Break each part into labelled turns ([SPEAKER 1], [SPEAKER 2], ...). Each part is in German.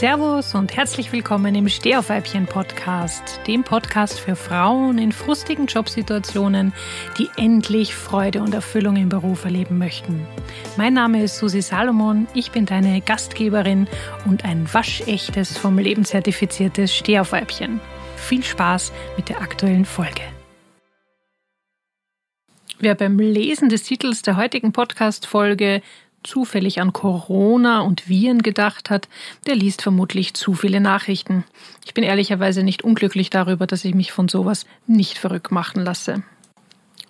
[SPEAKER 1] Servus und herzlich willkommen im Stehaufweibchen Podcast, dem Podcast für Frauen in frustigen Jobsituationen, die endlich Freude und Erfüllung im Beruf erleben möchten. Mein Name ist Susi Salomon, ich bin deine Gastgeberin und ein waschechtes, vom Leben zertifiziertes Stehaufweibchen. Viel Spaß mit der aktuellen Folge. Wer beim Lesen des Titels der heutigen Podcast-Folge zufällig an Corona und Viren gedacht hat, der liest vermutlich zu viele Nachrichten. Ich bin ehrlicherweise nicht unglücklich darüber, dass ich mich von sowas nicht verrückt machen lasse.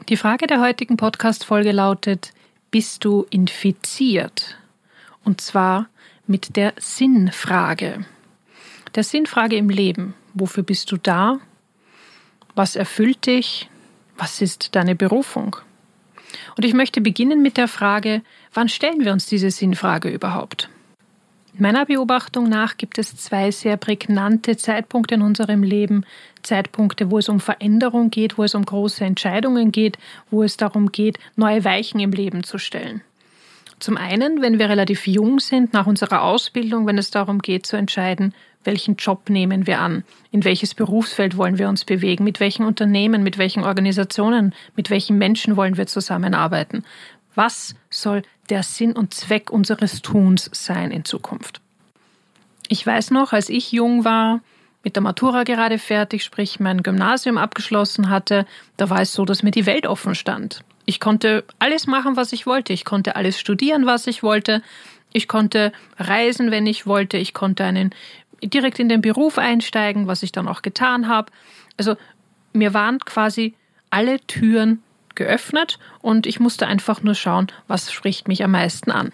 [SPEAKER 1] Die Frage der heutigen Podcast-Folge lautet: Bist du infiziert? Und zwar mit der Sinnfrage. Der Sinnfrage im Leben. Wofür bist du da? Was erfüllt dich? Was ist deine Berufung? Und ich möchte beginnen mit der Frage, wann stellen wir uns diese Sinnfrage überhaupt? Meiner Beobachtung nach gibt es zwei sehr prägnante Zeitpunkte in unserem Leben. Zeitpunkte, wo es um Veränderung geht, wo es um große Entscheidungen geht, wo es darum geht, neue Weichen im Leben zu stellen. Zum einen, wenn wir relativ jung sind, nach unserer Ausbildung, wenn es darum geht zu entscheiden, welchen Job nehmen wir an, in welches Berufsfeld wollen wir uns bewegen, mit welchen Unternehmen, mit welchen Organisationen, mit welchen Menschen wollen wir zusammenarbeiten. Was soll der Sinn und Zweck unseres Tuns sein in Zukunft? Ich weiß noch, als ich jung war, mit der Matura gerade fertig, sprich mein Gymnasium abgeschlossen hatte, da war es so, dass mir die Welt offen stand. Ich konnte alles machen, was ich wollte. Ich konnte alles studieren, was ich wollte. Ich konnte reisen, wenn ich wollte. Ich konnte einen direkt in den Beruf einsteigen, was ich dann auch getan habe. Also mir waren quasi alle Türen geöffnet und ich musste einfach nur schauen, was spricht mich am meisten an.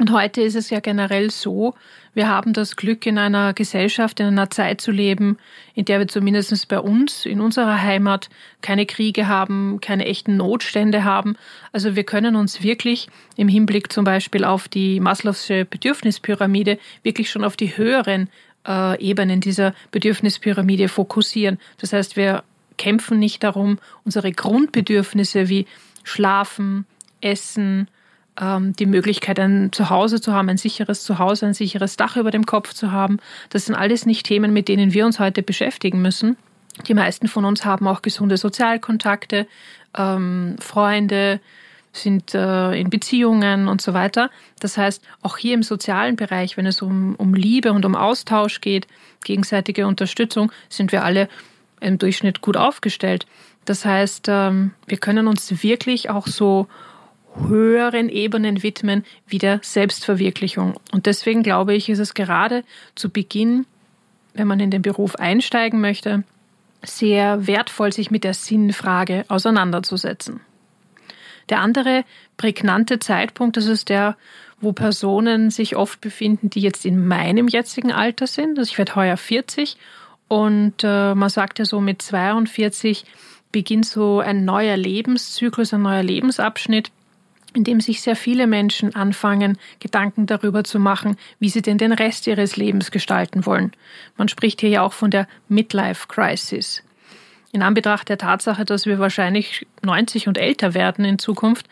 [SPEAKER 1] Und heute ist es ja generell so, wir haben das Glück, in einer Gesellschaft, in einer Zeit zu leben, in der wir zumindest bei uns, in unserer Heimat, keine Kriege haben, keine echten Notstände haben. Also wir können uns wirklich im Hinblick zum Beispiel auf die Maslow'sche Bedürfnispyramide wirklich schon auf die höheren äh, Ebenen dieser Bedürfnispyramide fokussieren. Das heißt, wir kämpfen nicht darum, unsere Grundbedürfnisse wie Schlafen, Essen, ähm, die Möglichkeit, ein Zuhause zu haben, ein sicheres Zuhause, ein sicheres Dach über dem Kopf zu haben. Das sind alles nicht Themen, mit denen wir uns heute beschäftigen müssen. Die meisten von uns haben auch gesunde Sozialkontakte, ähm, Freunde, sind äh, in Beziehungen und so weiter. Das heißt, auch hier im sozialen Bereich, wenn es um, um Liebe und um Austausch geht, gegenseitige Unterstützung, sind wir alle im Durchschnitt gut aufgestellt. Das heißt, ähm, wir können uns wirklich auch so höheren Ebenen widmen wie der Selbstverwirklichung. Und deswegen glaube ich, ist es gerade zu Beginn, wenn man in den Beruf einsteigen möchte, sehr wertvoll, sich mit der Sinnfrage auseinanderzusetzen. Der andere prägnante Zeitpunkt, das ist der, wo Personen sich oft befinden, die jetzt in meinem jetzigen Alter sind. Also ich werde heuer 40 und äh, man sagt ja so, mit 42 beginnt so ein neuer Lebenszyklus, ein neuer Lebensabschnitt, in dem sich sehr viele Menschen anfangen, Gedanken darüber zu machen, wie sie denn den Rest ihres Lebens gestalten wollen. Man spricht hier ja auch von der Midlife Crisis. In Anbetracht der Tatsache, dass wir wahrscheinlich 90 und älter werden in Zukunft,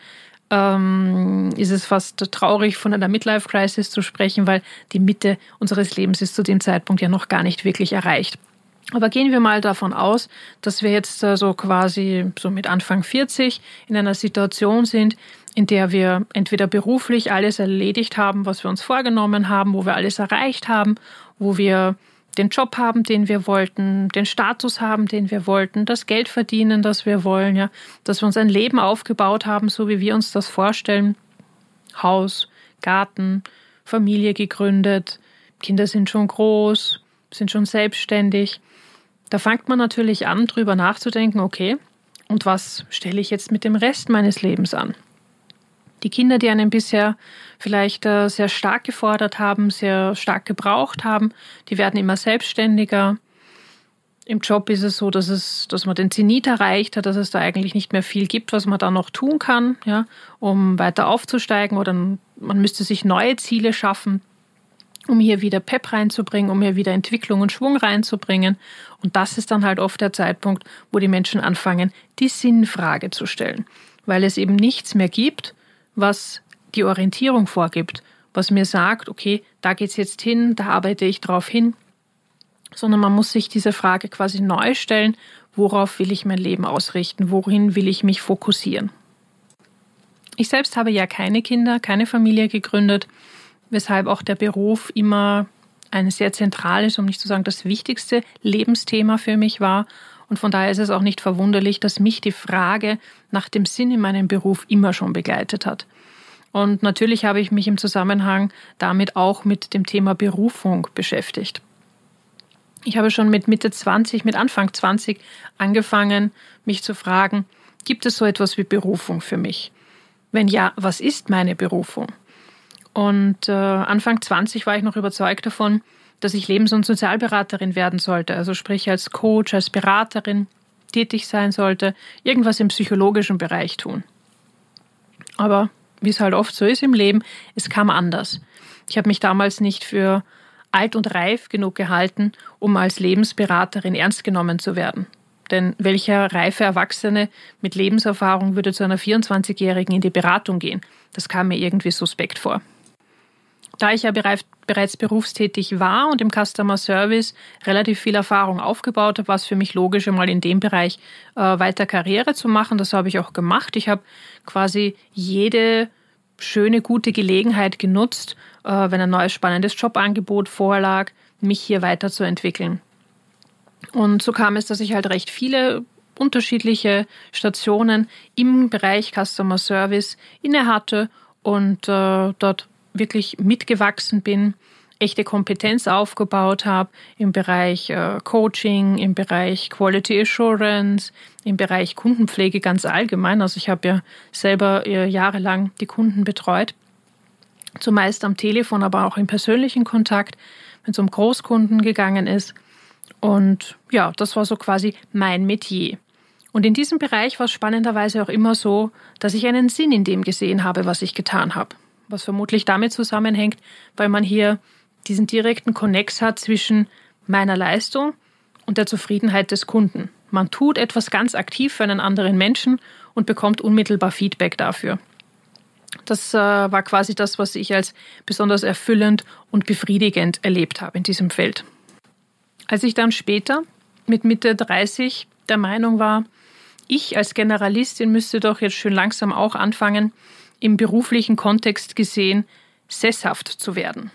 [SPEAKER 1] ähm, ist es fast traurig, von einer Midlife Crisis zu sprechen, weil die Mitte unseres Lebens ist zu dem Zeitpunkt ja noch gar nicht wirklich erreicht. Aber gehen wir mal davon aus, dass wir jetzt äh, so quasi so mit Anfang 40 in einer Situation sind, in der wir entweder beruflich alles erledigt haben, was wir uns vorgenommen haben, wo wir alles erreicht haben, wo wir den Job haben, den wir wollten, den Status haben, den wir wollten, das Geld verdienen, das wir wollen, ja, dass wir uns ein Leben aufgebaut haben, so wie wir uns das vorstellen. Haus, Garten, Familie gegründet, Kinder sind schon groß, sind schon selbstständig. Da fängt man natürlich an, drüber nachzudenken, okay, und was stelle ich jetzt mit dem Rest meines Lebens an? Die Kinder, die einen bisher vielleicht äh, sehr stark gefordert haben, sehr stark gebraucht haben, die werden immer selbstständiger. Im Job ist es so, dass es, dass man den Zenit erreicht hat, dass es da eigentlich nicht mehr viel gibt, was man da noch tun kann, ja, um weiter aufzusteigen oder man müsste sich neue Ziele schaffen, um hier wieder Pep reinzubringen, um hier wieder Entwicklung und Schwung reinzubringen. Und das ist dann halt oft der Zeitpunkt, wo die Menschen anfangen, die Sinnfrage zu stellen, weil es eben nichts mehr gibt, was die Orientierung vorgibt, was mir sagt, okay, da geht's jetzt hin, da arbeite ich drauf hin, sondern man muss sich diese Frage quasi neu stellen, worauf will ich mein Leben ausrichten, worin will ich mich fokussieren. Ich selbst habe ja keine Kinder, keine Familie gegründet, weshalb auch der Beruf immer ein sehr zentrales, um nicht zu sagen das wichtigste Lebensthema für mich war. Und von daher ist es auch nicht verwunderlich, dass mich die Frage nach dem Sinn in meinem Beruf immer schon begleitet hat. Und natürlich habe ich mich im Zusammenhang damit auch mit dem Thema Berufung beschäftigt. Ich habe schon mit Mitte 20, mit Anfang 20 angefangen, mich zu fragen, gibt es so etwas wie Berufung für mich? Wenn ja, was ist meine Berufung? Und äh, Anfang 20 war ich noch überzeugt davon, dass ich Lebens- und Sozialberaterin werden sollte, also sprich als Coach, als Beraterin tätig sein sollte, irgendwas im psychologischen Bereich tun. Aber wie es halt oft so ist im Leben, es kam anders. Ich habe mich damals nicht für alt und reif genug gehalten, um als Lebensberaterin ernst genommen zu werden. Denn welcher reife Erwachsene mit Lebenserfahrung würde zu einer 24-Jährigen in die Beratung gehen? Das kam mir irgendwie suspekt vor. Da ich ja bereits berufstätig war und im Customer Service relativ viel Erfahrung aufgebaut habe, war es für mich logisch, einmal in dem Bereich äh, weiter Karriere zu machen. Das habe ich auch gemacht. Ich habe quasi jede schöne, gute Gelegenheit genutzt, äh, wenn ein neues spannendes Jobangebot vorlag, mich hier weiterzuentwickeln. Und so kam es, dass ich halt recht viele unterschiedliche Stationen im Bereich Customer Service inne hatte und äh, dort wirklich mitgewachsen bin, echte Kompetenz aufgebaut habe im Bereich äh, Coaching, im Bereich Quality Assurance, im Bereich Kundenpflege ganz allgemein. Also ich habe ja selber äh, jahrelang die Kunden betreut, zumeist am Telefon, aber auch im persönlichen Kontakt, wenn es um Großkunden gegangen ist. Und ja, das war so quasi mein Metier. Und in diesem Bereich war es spannenderweise auch immer so, dass ich einen Sinn in dem gesehen habe, was ich getan habe was vermutlich damit zusammenhängt, weil man hier diesen direkten Konnex hat zwischen meiner Leistung und der Zufriedenheit des Kunden. Man tut etwas ganz aktiv für einen anderen Menschen und bekommt unmittelbar Feedback dafür. Das äh, war quasi das, was ich als besonders erfüllend und befriedigend erlebt habe in diesem Feld. Als ich dann später mit Mitte 30 der Meinung war, ich als Generalistin müsste doch jetzt schön langsam auch anfangen, im beruflichen Kontext gesehen sesshaft zu werden.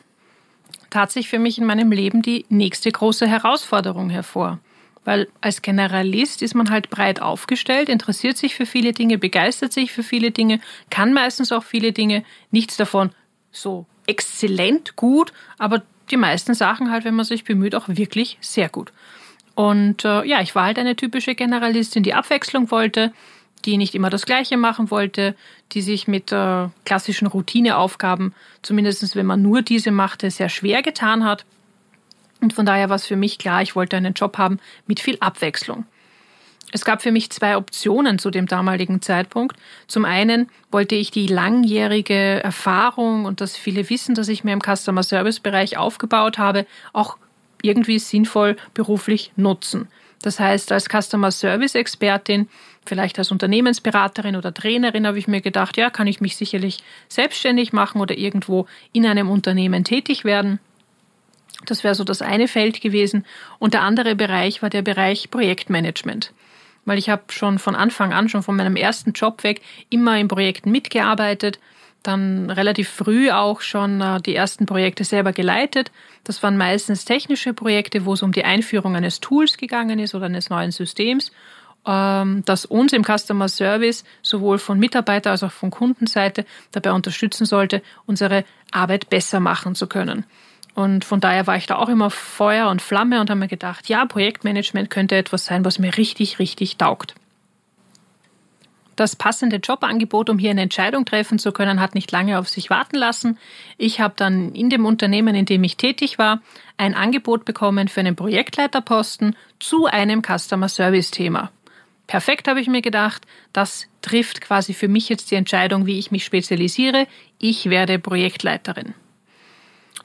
[SPEAKER 1] Tat sich für mich in meinem Leben die nächste große Herausforderung hervor. Weil als Generalist ist man halt breit aufgestellt, interessiert sich für viele Dinge, begeistert sich für viele Dinge, kann meistens auch viele Dinge, nichts davon so exzellent gut, aber die meisten Sachen halt, wenn man sich bemüht, auch wirklich sehr gut. Und äh, ja, ich war halt eine typische Generalistin, die Abwechslung wollte, die nicht immer das Gleiche machen wollte, die sich mit äh, klassischen Routineaufgaben, zumindest wenn man nur diese machte, sehr schwer getan hat. Und von daher war es für mich klar, ich wollte einen Job haben mit viel Abwechslung. Es gab für mich zwei Optionen zu dem damaligen Zeitpunkt. Zum einen wollte ich die langjährige Erfahrung und das viele Wissen, das ich mir im Customer Service Bereich aufgebaut habe, auch irgendwie sinnvoll beruflich nutzen. Das heißt, als Customer Service Expertin Vielleicht als Unternehmensberaterin oder Trainerin habe ich mir gedacht, ja, kann ich mich sicherlich selbstständig machen oder irgendwo in einem Unternehmen tätig werden. Das wäre so das eine Feld gewesen. Und der andere Bereich war der Bereich Projektmanagement. Weil ich habe schon von Anfang an, schon von meinem ersten Job weg, immer in Projekten mitgearbeitet, dann relativ früh auch schon äh, die ersten Projekte selber geleitet. Das waren meistens technische Projekte, wo es um die Einführung eines Tools gegangen ist oder eines neuen Systems. Ähm, das uns im Customer Service sowohl von Mitarbeiter als auch von Kundenseite dabei unterstützen sollte, unsere Arbeit besser machen zu können. Und von daher war ich da auch immer Feuer und Flamme und habe mir gedacht, ja, Projektmanagement könnte etwas sein, was mir richtig, richtig taugt. Das passende Jobangebot, um hier eine Entscheidung treffen zu können, hat nicht lange auf sich warten lassen. Ich habe dann in dem Unternehmen, in dem ich tätig war, ein Angebot bekommen für einen Projektleiterposten zu einem Customer Service Thema. Perfekt habe ich mir gedacht, das trifft quasi für mich jetzt die Entscheidung, wie ich mich spezialisiere. Ich werde Projektleiterin.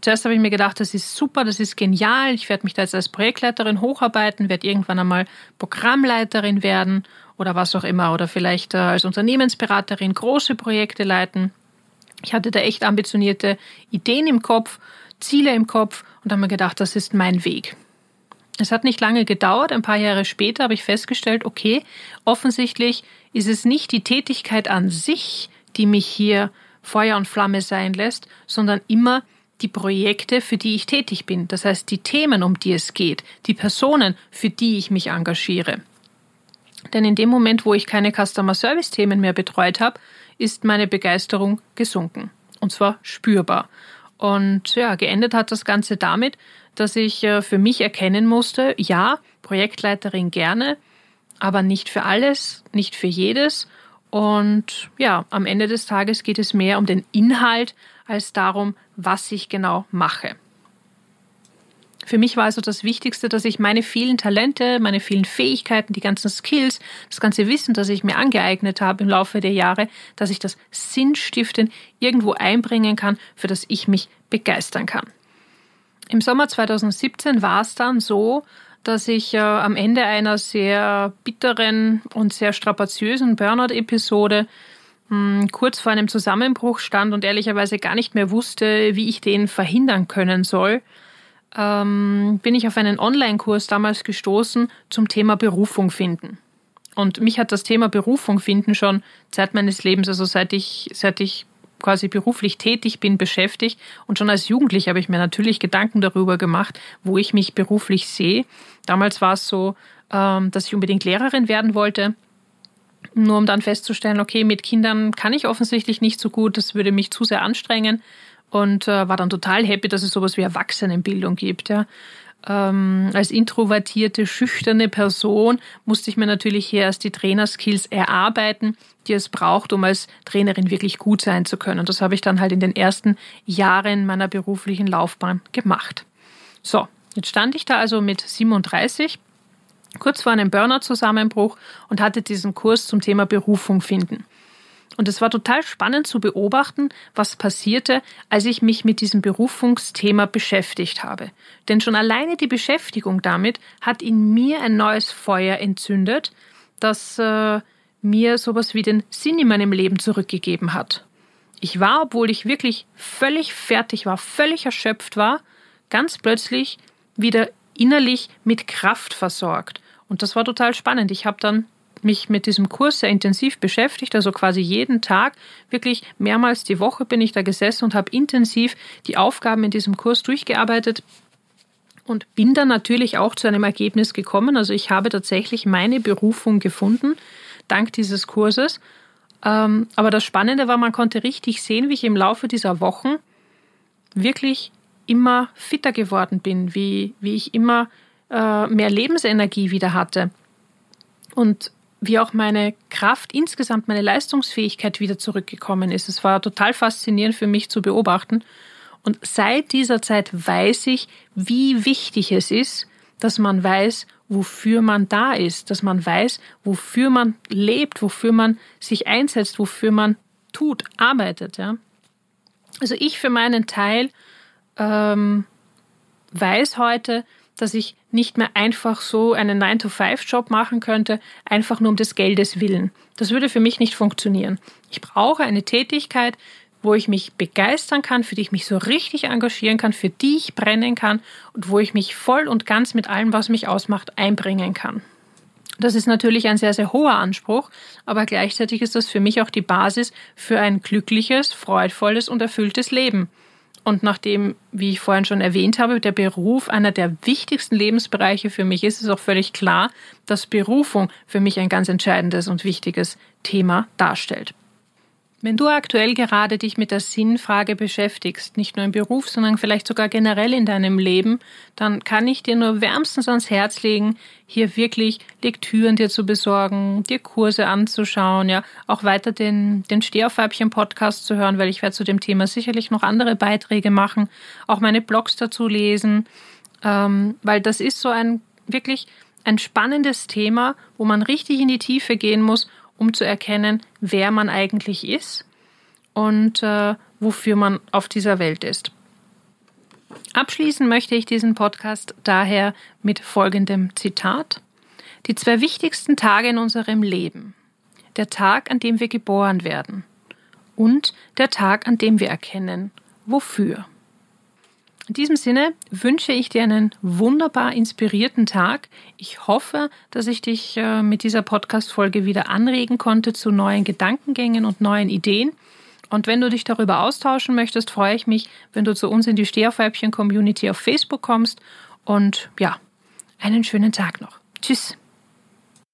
[SPEAKER 1] Zuerst habe ich mir gedacht, das ist super, das ist genial. Ich werde mich da jetzt als Projektleiterin hocharbeiten, werde irgendwann einmal Programmleiterin werden oder was auch immer oder vielleicht äh, als Unternehmensberaterin große Projekte leiten. Ich hatte da echt ambitionierte Ideen im Kopf, Ziele im Kopf und habe mir gedacht, das ist mein Weg. Es hat nicht lange gedauert, ein paar Jahre später habe ich festgestellt, okay, offensichtlich ist es nicht die Tätigkeit an sich, die mich hier Feuer und Flamme sein lässt, sondern immer die Projekte, für die ich tätig bin. Das heißt, die Themen, um die es geht, die Personen, für die ich mich engagiere. Denn in dem Moment, wo ich keine Customer Service Themen mehr betreut habe, ist meine Begeisterung gesunken. Und zwar spürbar. Und ja, geendet hat das Ganze damit, dass ich äh, für mich erkennen musste, ja, Projektleiterin gerne, aber nicht für alles, nicht für jedes. Und ja, am Ende des Tages geht es mehr um den Inhalt als darum, was ich genau mache. Für mich war also das Wichtigste, dass ich meine vielen Talente, meine vielen Fähigkeiten, die ganzen Skills, das ganze Wissen, das ich mir angeeignet habe im Laufe der Jahre, dass ich das sinnstiftend irgendwo einbringen kann, für das ich mich begeistern kann. Im Sommer 2017 war es dann so, dass ich äh, am Ende einer sehr bitteren und sehr strapaziösen Burnout-Episode hm, kurz vor einem Zusammenbruch stand und ehrlicherweise gar nicht mehr wusste, wie ich den verhindern können soll ähm, bin ich auf einen Online-Kurs damals gestoßen zum Thema Berufung finden. Und mich hat das Thema Berufung finden schon Zeit meines Lebens, also seit ich, seit ich quasi beruflich tätig bin, beschäftigt. Und schon als Jugendlich habe ich mir natürlich Gedanken darüber gemacht, wo ich mich beruflich sehe. Damals war es so, ähm, dass ich unbedingt Lehrerin werden wollte. Nur um dann festzustellen, okay, mit Kindern kann ich offensichtlich nicht so gut, das würde mich zu sehr anstrengen und äh, war dann total happy, dass es sowas wie Erwachsenenbildung gibt. Ja. Ähm, als introvertierte, schüchterne Person musste ich mir natürlich hier erst die Trainerskills erarbeiten, die es braucht, um als Trainerin wirklich gut sein zu können. Das habe ich dann halt in den ersten Jahren meiner beruflichen Laufbahn gemacht. So, jetzt stand ich da also mit 37, kurz vor einem Burnout-Zusammenbruch und hatte diesen Kurs zum Thema Berufung finden. Und es war total spannend zu beobachten, was passierte, als ich mich mit diesem Berufungsthema beschäftigt habe. Denn schon alleine die Beschäftigung damit hat in mir ein neues Feuer entzündet, das äh, mir sowas wie den Sinn in meinem Leben zurückgegeben hat. Ich war, obwohl ich wirklich völlig fertig war, völlig erschöpft war, ganz plötzlich wieder innerlich mit Kraft versorgt. Und das war total spannend. Ich habe dann mich mit diesem Kurs sehr intensiv beschäftigt, also quasi jeden Tag, wirklich mehrmals die Woche bin ich da gesessen und habe intensiv die Aufgaben in diesem Kurs durchgearbeitet und bin dann natürlich auch zu einem Ergebnis gekommen. Also ich habe tatsächlich meine Berufung gefunden, dank dieses Kurses. Ähm, aber das Spannende war, man konnte richtig sehen, wie ich im Laufe dieser Wochen wirklich immer fitter geworden bin, wie, wie ich immer äh, mehr Lebensenergie wieder hatte. Und wie auch meine Kraft, insgesamt meine Leistungsfähigkeit wieder zurückgekommen ist. Es war total faszinierend für mich zu beobachten. Und seit dieser Zeit weiß ich, wie wichtig es ist, dass man weiß, wofür man da ist, dass man weiß, wofür man lebt, wofür man sich einsetzt, wofür man tut, arbeitet. Ja. Also ich für meinen Teil ähm, weiß heute, dass ich nicht mehr einfach so einen 9-to-5-Job machen könnte, einfach nur um des Geldes willen. Das würde für mich nicht funktionieren. Ich brauche eine Tätigkeit, wo ich mich begeistern kann, für die ich mich so richtig engagieren kann, für die ich brennen kann und wo ich mich voll und ganz mit allem, was mich ausmacht, einbringen kann. Das ist natürlich ein sehr, sehr hoher Anspruch, aber gleichzeitig ist das für mich auch die Basis für ein glückliches, freudvolles und erfülltes Leben. Und nachdem, wie ich vorhin schon erwähnt habe, der Beruf einer der wichtigsten Lebensbereiche für mich ist, ist auch völlig klar, dass Berufung für mich ein ganz entscheidendes und wichtiges Thema darstellt. Wenn du aktuell gerade dich mit der Sinnfrage beschäftigst, nicht nur im Beruf, sondern vielleicht sogar generell in deinem Leben, dann kann ich dir nur wärmstens ans Herz legen, hier wirklich Lektüren dir zu besorgen, dir Kurse anzuschauen, ja, auch weiter den, den Stehaufweibchen-Podcast zu hören, weil ich werde zu dem Thema sicherlich noch andere Beiträge machen, auch meine Blogs dazu lesen, ähm, weil das ist so ein wirklich ein spannendes Thema, wo man richtig in die Tiefe gehen muss um zu erkennen, wer man eigentlich ist und äh, wofür man auf dieser Welt ist. Abschließen möchte ich diesen Podcast daher mit folgendem Zitat. Die zwei wichtigsten Tage in unserem Leben. Der Tag, an dem wir geboren werden und der Tag, an dem wir erkennen, wofür. In diesem Sinne wünsche ich dir einen wunderbar inspirierten Tag. Ich hoffe, dass ich dich äh, mit dieser Podcast-Folge wieder anregen konnte zu neuen Gedankengängen und neuen Ideen. Und wenn du dich darüber austauschen möchtest, freue ich mich, wenn du zu uns in die Stehaufweibchen-Community auf Facebook kommst. Und ja, einen schönen Tag noch. Tschüss.